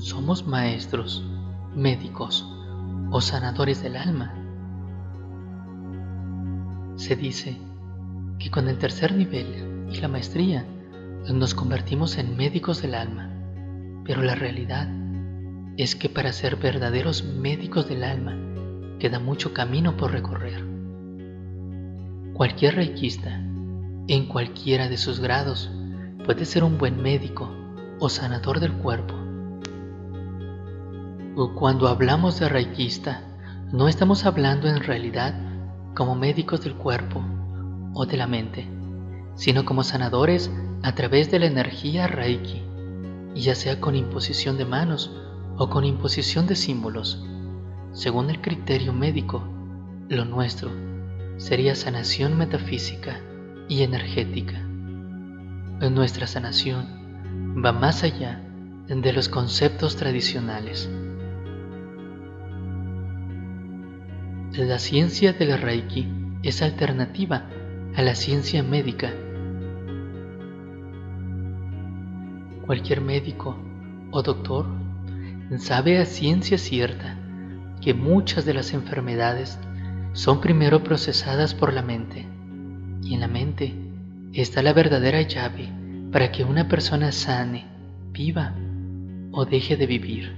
somos maestros, médicos o sanadores del alma. Se dice que con el tercer nivel y la maestría nos convertimos en médicos del alma, pero la realidad es que para ser verdaderos médicos del alma queda mucho camino por recorrer. Cualquier reikista, en cualquiera de sus grados, puede ser un buen médico o sanador del cuerpo. Cuando hablamos de reikista, no estamos hablando en realidad como médicos del cuerpo o de la mente, sino como sanadores a través de la energía reiki, ya sea con imposición de manos o con imposición de símbolos. Según el criterio médico, lo nuestro sería sanación metafísica y energética. Nuestra sanación va más allá de los conceptos tradicionales. La ciencia del Reiki es alternativa a la ciencia médica. Cualquier médico o doctor sabe a ciencia cierta que muchas de las enfermedades son primero procesadas por la mente y en la mente está la verdadera llave para que una persona sane, viva o deje de vivir.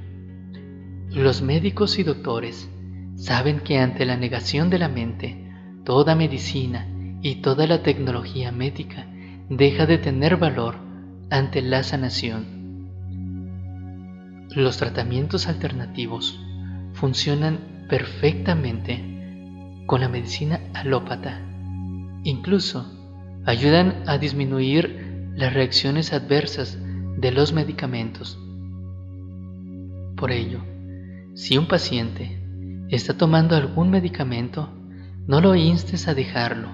Los médicos y doctores saben que ante la negación de la mente, toda medicina y toda la tecnología médica deja de tener valor ante la sanación. Los tratamientos alternativos funcionan perfectamente con la medicina alópata. Incluso ayudan a disminuir las reacciones adversas de los medicamentos. Por ello, si un paciente está tomando algún medicamento, no lo instes a dejarlo.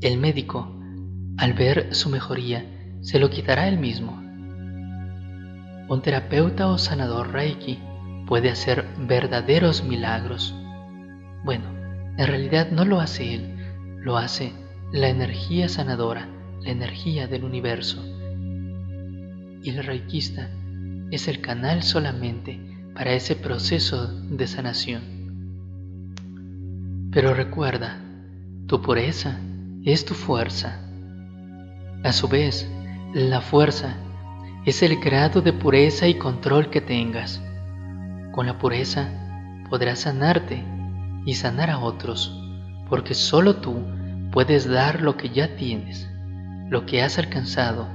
El médico, al ver su mejoría, se lo quitará él mismo. Un terapeuta o sanador Reiki puede hacer verdaderos milagros. Bueno, en realidad no lo hace él, lo hace la energía sanadora, la energía del universo. Y el reikista es el canal solamente para ese proceso de sanación. Pero recuerda, tu pureza es tu fuerza. A su vez, la fuerza es el grado de pureza y control que tengas. Con la pureza podrás sanarte y sanar a otros, porque solo tú puedes dar lo que ya tienes, lo que has alcanzado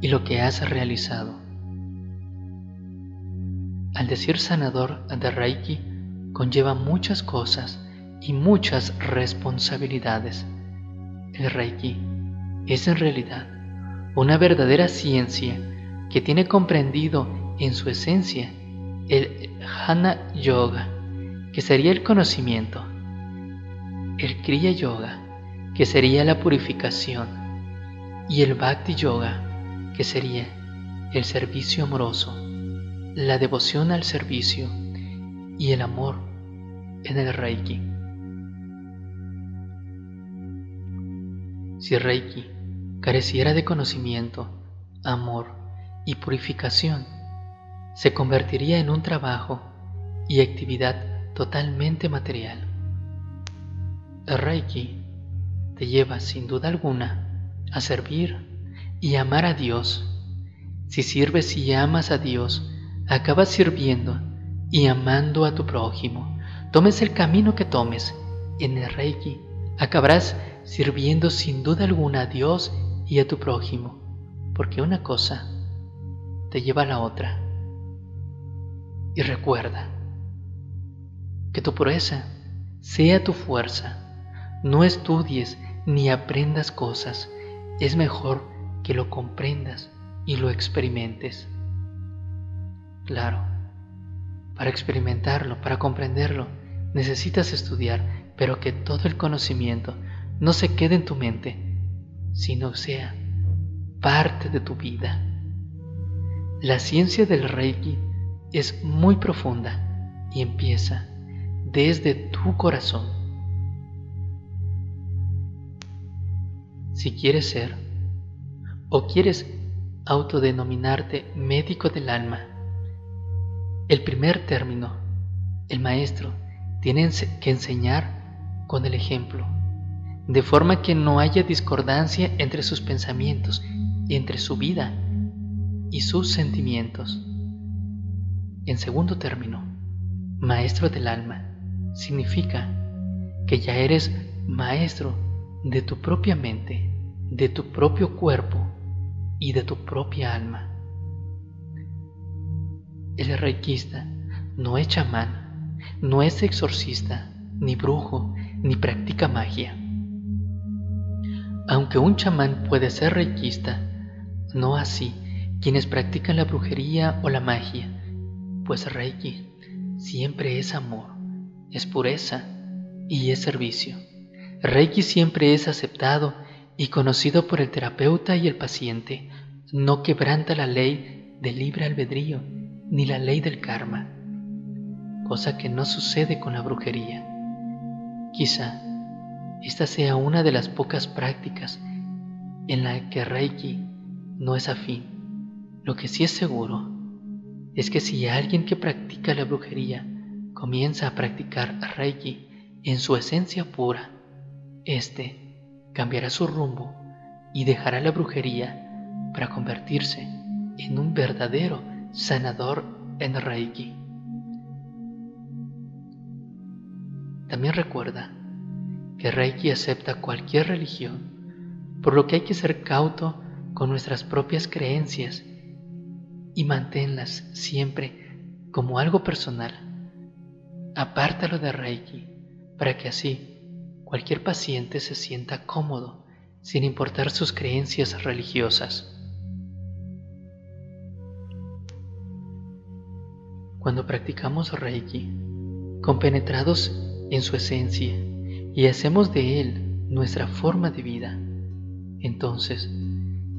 y lo que has realizado. Al decir sanador de Reiki, conlleva muchas cosas y muchas responsabilidades. El Reiki es en realidad una verdadera ciencia que tiene comprendido en su esencia el Hana Yoga, que sería el conocimiento, el Kriya Yoga, que sería la purificación, y el Bhakti Yoga, que sería el servicio amoroso, la devoción al servicio y el amor en el Reiki. Si Reiki careciera de conocimiento, amor y purificación, se convertiría en un trabajo y actividad totalmente material. El Reiki te lleva sin duda alguna a servir y amar a Dios. Si sirves y amas a Dios, acabas sirviendo y amando a tu prójimo. Tomes el camino que tomes, en el Reiki acabarás sirviendo sin duda alguna a Dios y a tu prójimo, porque una cosa te lleva a la otra. Y recuerda que tu pureza sea tu fuerza. No estudies ni aprendas cosas. Es mejor que lo comprendas y lo experimentes. Claro, para experimentarlo, para comprenderlo, necesitas estudiar, pero que todo el conocimiento no se quede en tu mente, sino sea parte de tu vida. La ciencia del Reiki es muy profunda y empieza desde tu corazón. Si quieres ser o quieres autodenominarte médico del alma, El primer término, el maestro, tiene que enseñar con el ejemplo, de forma que no haya discordancia entre sus pensamientos y entre su vida y sus sentimientos. En segundo término, maestro del alma significa que ya eres maestro de tu propia mente, de tu propio cuerpo y de tu propia alma. El reikista no es chamán, no es exorcista, ni brujo, ni practica magia. Un chamán puede ser reikista, no así quienes practican la brujería o la magia, pues Reiki siempre es amor, es pureza y es servicio. Reiki siempre es aceptado y conocido por el terapeuta y el paciente. No quebranta la ley del libre albedrío ni la ley del karma, cosa que no sucede con la brujería. Quizá esta sea una de las pocas prácticas en la que Reiki no es afín. Lo que sí es seguro es que si alguien que practica la brujería comienza a practicar Reiki en su esencia pura, éste cambiará su rumbo y dejará la brujería para convertirse en un verdadero sanador en Reiki. También recuerda que Reiki acepta cualquier religión, por lo que hay que ser cauto con nuestras propias creencias y manténlas siempre como algo personal. Apártalo de Reiki para que así cualquier paciente se sienta cómodo sin importar sus creencias religiosas. Cuando practicamos Reiki, compenetrados en su esencia y hacemos de él nuestra forma de vida, entonces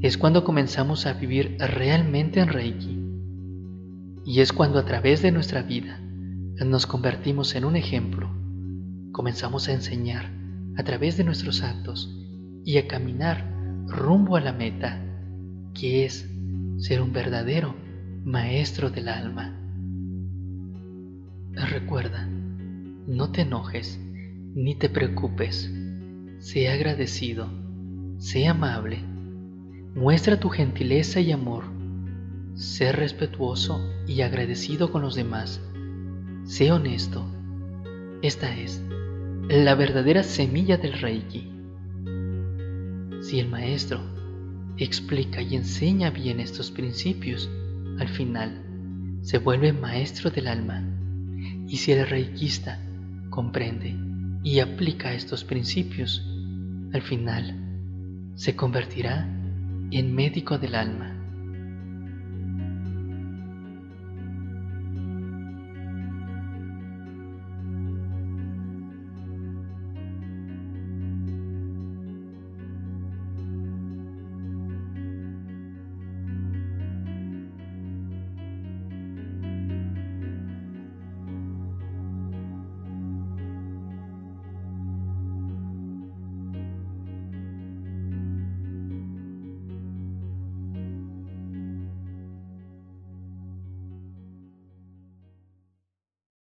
es cuando comenzamos a vivir realmente en Reiki. Y es cuando a través de nuestra vida nos convertimos en un ejemplo. Comenzamos a enseñar a través de nuestros actos y a caminar rumbo a la meta, que es ser un verdadero maestro del alma. Recuerda, no te enojes ni te preocupes. Sé agradecido, sé amable Muestra tu gentileza y amor. Sé respetuoso y agradecido con los demás. Sé honesto. Esta es la verdadera semilla del Reiki. Si el maestro explica y enseña bien estos principios, al final se vuelve maestro del alma. Y si el reikista comprende y aplica estos principios, al final se convertirá en médico del alma.